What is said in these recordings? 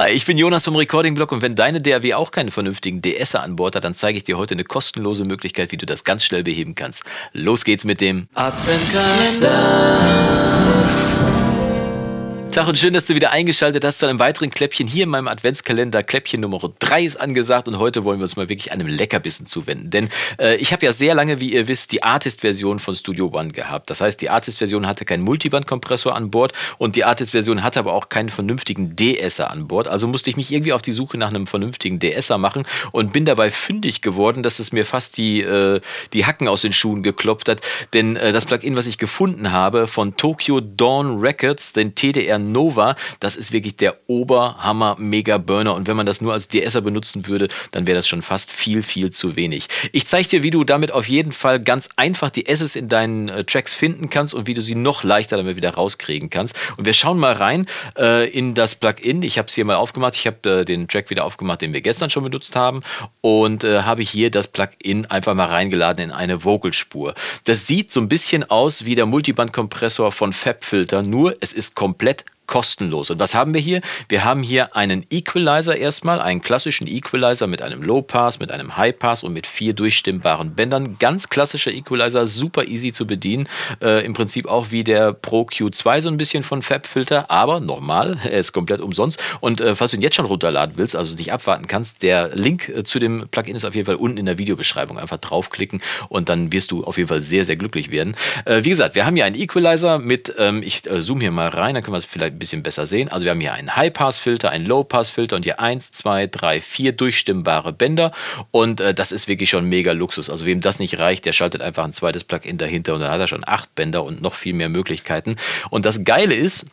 Hi, ich bin Jonas vom Recording Blog und wenn deine DAW auch keine vernünftigen DSer an Bord hat, dann zeige ich dir heute eine kostenlose Möglichkeit, wie du das ganz schnell beheben kannst. Los geht's mit dem Adventkalender. Tag und schön, dass du wieder eingeschaltet hast zu einem weiteren Kläppchen hier in meinem Adventskalender. Kläppchen Nummer 3 ist angesagt und heute wollen wir uns mal wirklich einem Leckerbissen zuwenden. Denn äh, ich habe ja sehr lange, wie ihr wisst, die Artist-Version von Studio One gehabt. Das heißt, die Artist-Version hatte keinen Multiband-Kompressor an Bord und die Artist-Version hatte aber auch keinen vernünftigen DSer an Bord. Also musste ich mich irgendwie auf die Suche nach einem vernünftigen DSer machen und bin dabei fündig geworden, dass es mir fast die, äh, die Hacken aus den Schuhen geklopft hat. Denn äh, das Plugin, was ich gefunden habe von Tokyo Dawn Records, den TDR Nova, das ist wirklich der Oberhammer Mega Burner und wenn man das nur als DSer benutzen würde, dann wäre das schon fast viel, viel zu wenig. Ich zeige dir, wie du damit auf jeden Fall ganz einfach die S's in deinen äh, Tracks finden kannst und wie du sie noch leichter damit wieder rauskriegen kannst. Und wir schauen mal rein äh, in das Plugin. Ich habe es hier mal aufgemacht. Ich habe äh, den Track wieder aufgemacht, den wir gestern schon benutzt haben und äh, habe hier das Plugin einfach mal reingeladen in eine Vocalspur. Das sieht so ein bisschen aus wie der Multiband-Kompressor von FabFilter, nur es ist komplett kostenlos. Und was haben wir hier? Wir haben hier einen Equalizer erstmal, einen klassischen Equalizer mit einem Low Pass, mit einem High Pass und mit vier durchstimmbaren Bändern. Ganz klassischer Equalizer, super easy zu bedienen. Äh, Im Prinzip auch wie der Pro Q2 so ein bisschen von FabFilter, aber normal, er ist komplett umsonst. Und äh, falls du ihn jetzt schon runterladen willst, also nicht abwarten kannst, der Link äh, zu dem Plugin ist auf jeden Fall unten in der Videobeschreibung. Einfach draufklicken und dann wirst du auf jeden Fall sehr, sehr glücklich werden. Äh, wie gesagt, wir haben hier einen Equalizer mit, ähm, ich äh, zoome hier mal rein, dann können wir es vielleicht bisschen besser sehen. Also wir haben hier einen High-Pass-Filter, einen Low-Pass-Filter und hier 1, 2, 3, 4 durchstimmbare Bänder. Und äh, das ist wirklich schon mega Luxus. Also wem das nicht reicht, der schaltet einfach ein zweites Plugin dahinter und dann hat er schon acht Bänder und noch viel mehr Möglichkeiten. Und das Geile ist,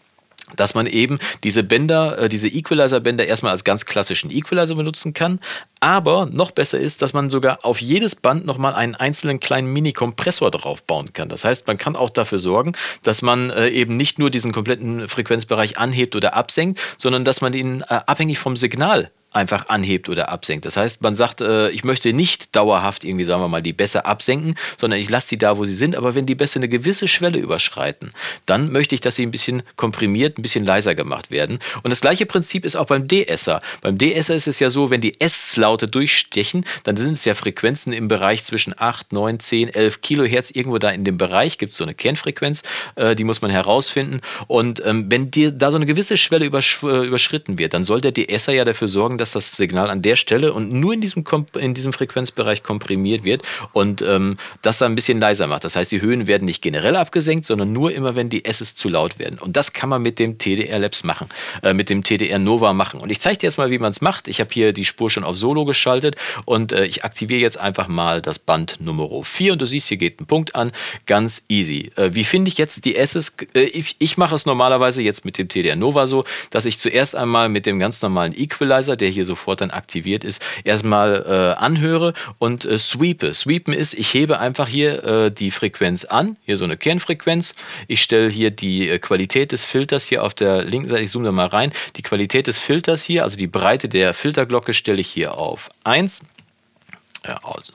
dass man eben diese Bänder, äh, diese Equalizer-Bänder erstmal als ganz klassischen Equalizer benutzen kann. Aber noch besser ist, dass man sogar auf jedes Band nochmal einen einzelnen kleinen Mini-Kompressor drauf bauen kann. Das heißt, man kann auch dafür sorgen, dass man äh, eben nicht nur diesen kompletten Frequenzbereich anhebt oder absenkt, sondern dass man ihn äh, abhängig vom Signal einfach anhebt oder absenkt. Das heißt, man sagt, äh, ich möchte nicht dauerhaft irgendwie, sagen wir mal, die Bässe absenken, sondern ich lasse sie da, wo sie sind. Aber wenn die Bässe eine gewisse Schwelle überschreiten, dann möchte ich, dass sie ein bisschen komprimiert, ein bisschen leiser gemacht werden. Und das gleiche Prinzip ist auch beim DSer. Beim DSer ist es ja so, wenn die S-Laute durchstechen, dann sind es ja Frequenzen im Bereich zwischen 8, 9, 10, 11 Kilohertz. Irgendwo da in dem Bereich gibt es so eine Kernfrequenz, äh, die muss man herausfinden. Und ähm, wenn dir da so eine gewisse Schwelle übersch äh, überschritten wird, dann soll der DSer ja dafür sorgen, dass dass das Signal an der Stelle und nur in diesem, in diesem Frequenzbereich komprimiert wird und ähm, das dann ein bisschen leiser macht. Das heißt, die Höhen werden nicht generell abgesenkt, sondern nur immer, wenn die S's zu laut werden. Und das kann man mit dem TDR Labs machen, äh, mit dem TDR Nova machen. Und ich zeige dir jetzt mal, wie man es macht. Ich habe hier die Spur schon auf Solo geschaltet und äh, ich aktiviere jetzt einfach mal das Band Nummer 4 und du siehst, hier geht ein Punkt an. Ganz easy. Äh, wie finde ich jetzt die S's? Äh, ich, ich mache es normalerweise jetzt mit dem TDR Nova so, dass ich zuerst einmal mit dem ganz normalen Equalizer, der hier hier sofort dann aktiviert ist, erstmal äh, anhöre und äh, sweepe. Sweepen ist, ich hebe einfach hier äh, die Frequenz an, hier so eine Kernfrequenz. Ich stelle hier die äh, Qualität des Filters hier auf der linken Seite, ich zoome da mal rein, die Qualität des Filters hier, also die Breite der Filterglocke stelle ich hier auf 1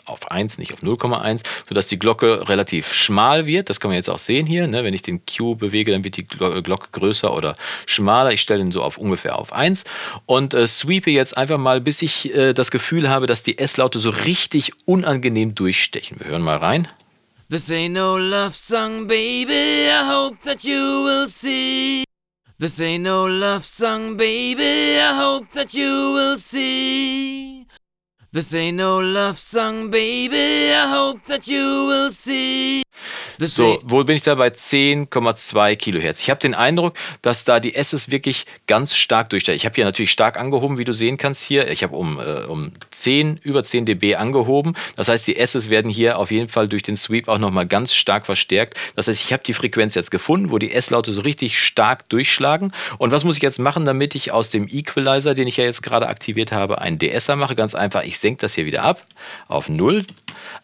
auf 1, nicht auf 0,1, sodass die Glocke relativ schmal wird. Das kann man jetzt auch sehen hier. Ne? Wenn ich den Q bewege, dann wird die Glocke größer oder schmaler. Ich stelle ihn so auf ungefähr auf 1 und äh, sweepe jetzt einfach mal, bis ich äh, das Gefühl habe, dass die S-Laute so richtig unangenehm durchstechen. Wir hören mal rein. This ain't no love song, baby. I hope that you will see. This ain't no love song, baby. I hope that you will see. This ain't no love song, baby. I hope that you will see. So, wo bin ich da bei 10,2 Kilohertz? Ich habe den Eindruck, dass da die S's wirklich ganz stark durchstellen. Ich habe hier natürlich stark angehoben, wie du sehen kannst hier. Ich habe um, äh, um 10, über 10 dB angehoben. Das heißt, die S's werden hier auf jeden Fall durch den Sweep auch nochmal ganz stark verstärkt. Das heißt, ich habe die Frequenz jetzt gefunden, wo die S-Laute so richtig stark durchschlagen. Und was muss ich jetzt machen, damit ich aus dem Equalizer, den ich ja jetzt gerade aktiviert habe, einen DSer mache? Ganz einfach, ich senke das hier wieder ab auf 0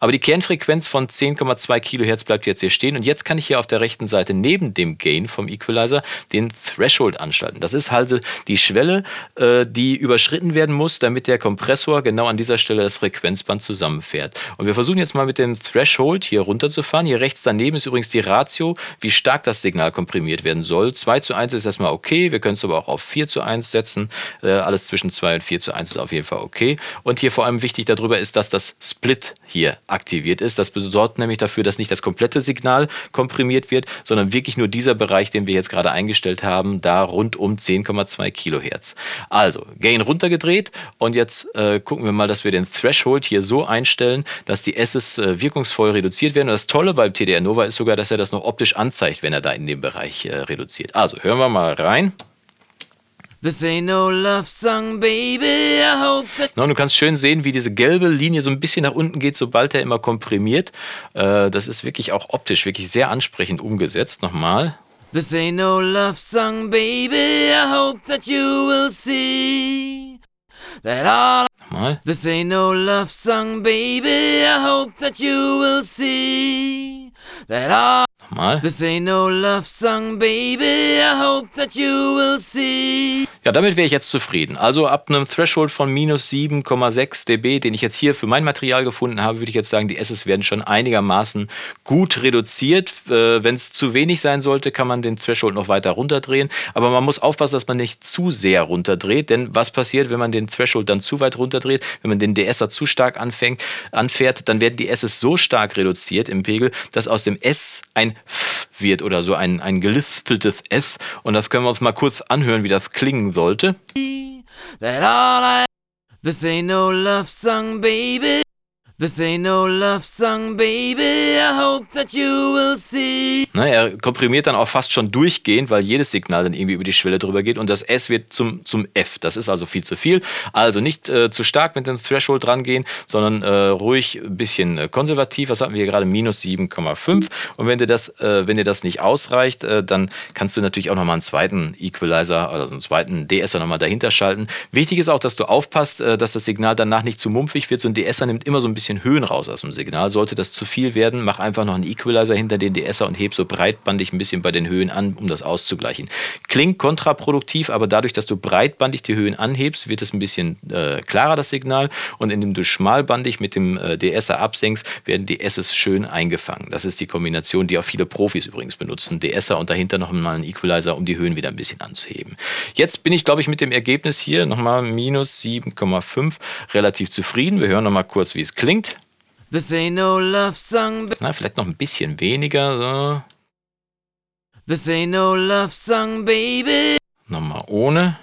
Aber die Kernfrequenz von 10,2 Kilohertz bleibt jetzt hier stehen. Und jetzt kann ich hier auf der rechten Seite neben dem Gain vom Equalizer den Threshold anschalten. Das ist halt die Schwelle, äh, die überschritten werden muss, damit der Kompressor genau an dieser Stelle das Frequenzband zusammenfährt. Und wir versuchen jetzt mal mit dem Threshold hier runterzufahren. Hier rechts daneben ist übrigens die Ratio, wie stark das Signal komprimiert werden soll. 2 zu 1 ist erstmal okay. Wir können es aber auch auf 4 zu 1 setzen. Äh, alles zwischen 2 und 4 zu 1 ist auf jeden Fall okay. Und hier vor allem wichtig darüber ist, dass das Split hier aktiviert ist. Das sorgt nämlich dafür, dass nicht das komplette Signal komprimiert wird, sondern wirklich nur dieser Bereich, den wir jetzt gerade eingestellt haben, da rund um 10,2 Kilohertz. Also, Gain runtergedreht und jetzt äh, gucken wir mal, dass wir den Threshold hier so einstellen, dass die S's äh, wirkungsvoll reduziert werden. Und das Tolle beim TDR Nova ist sogar, dass er das noch optisch anzeigt, wenn er da in dem Bereich äh, reduziert. Also, hören wir mal rein. This ain't no love song, baby. I hope that. No, du kannst schön sehen, wie diese gelbe Linie so ein bisschen nach unten geht, sobald er immer komprimiert. Äh, das ist wirklich auch optisch wirklich sehr ansprechend umgesetzt. Nochmal. This ain't no love song, baby. I hope that you will see that all. Nochmal. This ain't no love song, baby. I hope that you will see that all. Nochmal. This ain't no love song, baby. I hope that you will see. Ja, damit wäre ich jetzt zufrieden. Also ab einem Threshold von minus 7,6 dB, den ich jetzt hier für mein Material gefunden habe, würde ich jetzt sagen, die Ss werden schon einigermaßen gut reduziert. Äh, Wenn es zu wenig sein sollte, kann man den Threshold noch weiter runterdrehen. Aber man muss aufpassen, dass man nicht zu sehr runterdreht. Denn was passiert, wenn man den Threshold dann zu weit runterdreht, wenn man den DSer zu stark anfängt, anfährt, dann werden die Ss so stark reduziert im Pegel, dass aus dem S ein F wird oder so ein, ein gelispeltes S. Und das können wir uns mal kurz anhören, wie das klingen sollte. This ain't no love song, baby. This ain't no love song, baby. I hope that you will see. Na, er komprimiert dann auch fast schon durchgehend, weil jedes Signal dann irgendwie über die Schwelle drüber geht und das S wird zum, zum F. Das ist also viel zu viel. Also nicht äh, zu stark mit dem Threshold rangehen, sondern äh, ruhig ein bisschen äh, konservativ. Was hatten wir hier gerade? Minus 7,5. Und wenn dir das, äh, wenn dir das nicht ausreicht, äh, dann kannst du natürlich auch nochmal einen zweiten Equalizer, also einen zweiten DSer nochmal dahinter schalten. Wichtig ist auch, dass du aufpasst, äh, dass das Signal danach nicht zu mumpfig wird. So ein DSer nimmt immer so ein bisschen bisschen Höhen raus aus dem Signal. Sollte das zu viel werden, mach einfach noch einen Equalizer hinter den DSer und heb so breitbandig ein bisschen bei den Höhen an, um das auszugleichen. Klingt kontraproduktiv, aber dadurch, dass du breitbandig die Höhen anhebst, wird es ein bisschen äh, klarer, das Signal. Und indem du schmalbandig mit dem äh, DSer absenkst, werden die Ss schön eingefangen. Das ist die Kombination, die auch viele Profis übrigens benutzen. DSer und dahinter noch mal einen Equalizer, um die Höhen wieder ein bisschen anzuheben. Jetzt bin ich, glaube ich, mit dem Ergebnis hier nochmal minus 7,5 relativ zufrieden. Wir hören nochmal kurz, wie es klingt. This ain't no love song. Na, vielleicht noch ein bisschen weniger. So. This ain't no love song, baby. Nochmal ohne.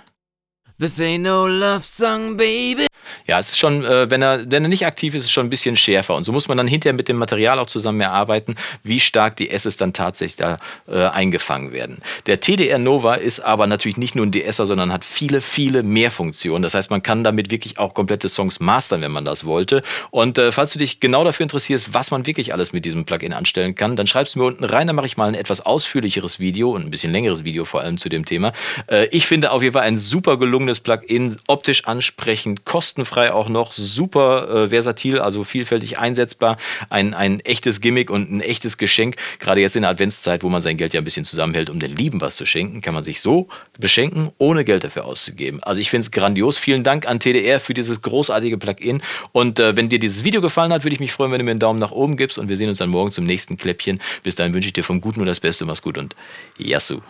This ain't no love song, baby. Ja, es ist schon, äh, wenn, er, wenn er nicht aktiv ist, ist es schon ein bisschen schärfer. Und so muss man dann hinterher mit dem Material auch zusammen erarbeiten, wie stark die Ss dann tatsächlich da äh, eingefangen werden. Der TDR Nova ist aber natürlich nicht nur ein DSer, sondern hat viele, viele mehr Funktionen. Das heißt, man kann damit wirklich auch komplette Songs mastern, wenn man das wollte. Und äh, falls du dich genau dafür interessierst, was man wirklich alles mit diesem Plugin anstellen kann, dann schreibst du mir unten rein, dann mache ich mal ein etwas ausführlicheres Video und ein bisschen längeres Video vor allem zu dem Thema. Äh, ich finde auf jeden Fall ein super gelungenes Plugin, optisch ansprechend, kostenfrei kostenfrei auch noch, super äh, versatil, also vielfältig einsetzbar, ein, ein echtes Gimmick und ein echtes Geschenk. Gerade jetzt in der Adventszeit, wo man sein Geld ja ein bisschen zusammenhält, um den Lieben was zu schenken, kann man sich so beschenken, ohne Geld dafür auszugeben. Also ich finde es grandios. Vielen Dank an TDR für dieses großartige Plugin. Und äh, wenn dir dieses Video gefallen hat, würde ich mich freuen, wenn du mir einen Daumen nach oben gibst und wir sehen uns dann morgen zum nächsten Kläppchen. Bis dahin wünsche ich dir vom Guten nur das Beste. Mach's gut und Yassou.